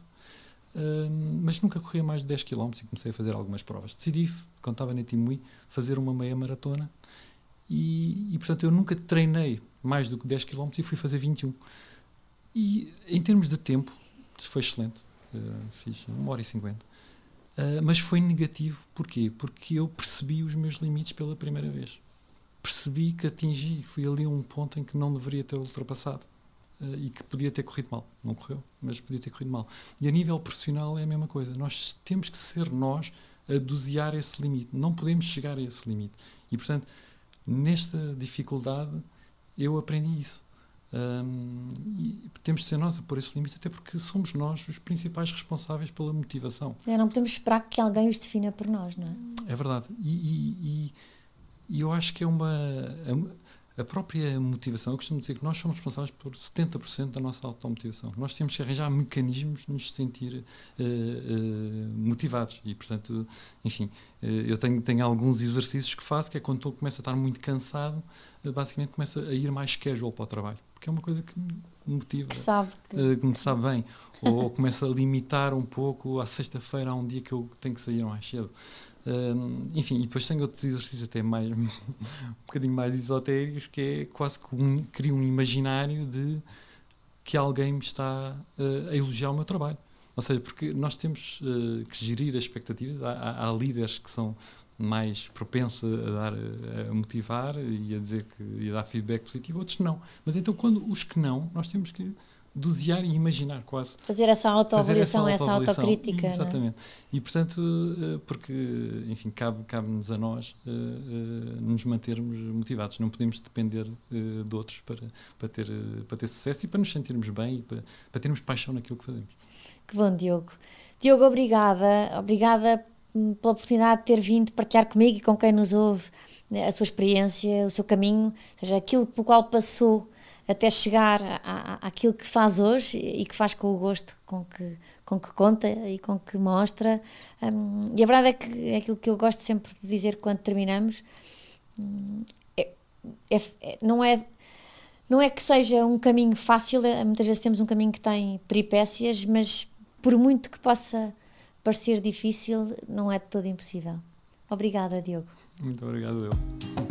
um, mas nunca corria mais de 10 km e comecei a fazer algumas provas. Decidi, quando estava na Timui, fazer uma meia maratona e, e, portanto, eu nunca treinei mais do que 10 km e fui fazer 21. E em termos de tempo, foi excelente, uh, fiz 1 hora e 50. Uh, mas foi negativo, porquê? Porque eu percebi os meus limites pela primeira vez. Percebi que atingi, fui ali a um ponto em que não deveria ter ultrapassado. Uh, e que podia ter corrido mal. Não correu, mas podia ter corrido mal. E a nível profissional é a mesma coisa. Nós temos que ser nós a dosear esse limite. Não podemos chegar a esse limite. E, portanto, nesta dificuldade, eu aprendi isso. Um, e temos de ser nós a pôr esse limite, até porque somos nós os principais responsáveis pela motivação. É, não podemos esperar que alguém os defina por nós, não é? É verdade. E, e, e, e eu acho que é uma a própria motivação, eu costumo dizer que nós somos responsáveis por 70% da nossa automotivação. Nós temos que arranjar mecanismos de nos sentir uh, uh, motivados. E, portanto, enfim, uh, eu tenho, tenho alguns exercícios que faço, que é quando eu começo a estar muito cansado, basicamente começo a ir mais casual para o trabalho. Porque é uma coisa que me motiva, que, sabe que... que me sabe bem. ou, ou começo a limitar um pouco, à sexta-feira há um dia que eu tenho que sair mais cedo enfim, e depois tenho outros exercícios até mais um bocadinho mais esotéricos, que é quase que um, crio um imaginário de que alguém me está uh, a elogiar o meu trabalho. Ou seja, porque nós temos uh, que gerir as expectativas. Há, há, há, líderes que são mais propensos a, dar, a motivar e a dizer que e a dar feedback positivo, outros não. Mas então, quando os que não, nós temos que dosear e imaginar quase. Fazer essa autoavaliação, essa, essa autocrítica. É? Exatamente. É? E portanto, uh, porque, enfim, cabe-nos cabe a nós uh, nos mantermos motivados. Não podemos depender de outros para, para, ter, para ter sucesso e para nos sentirmos bem e para, para termos paixão naquilo que fazemos. Que bom, Diogo. Diogo, obrigada. Obrigada pela oportunidade de ter vindo partilhar comigo e com quem nos ouve né, a sua experiência, o seu caminho, ou seja, aquilo pelo qual passou até chegar àquilo que faz hoje e que faz com o gosto com que, com que conta e com que mostra. Um, e a verdade é que é aquilo que eu gosto sempre de dizer quando terminamos. Hum, é, é, é, não é não é que seja um caminho fácil, é, muitas vezes temos um caminho que tem peripécias, mas por muito que possa parecer difícil, não é de todo impossível. Obrigada, Diogo. Muito obrigado, eu.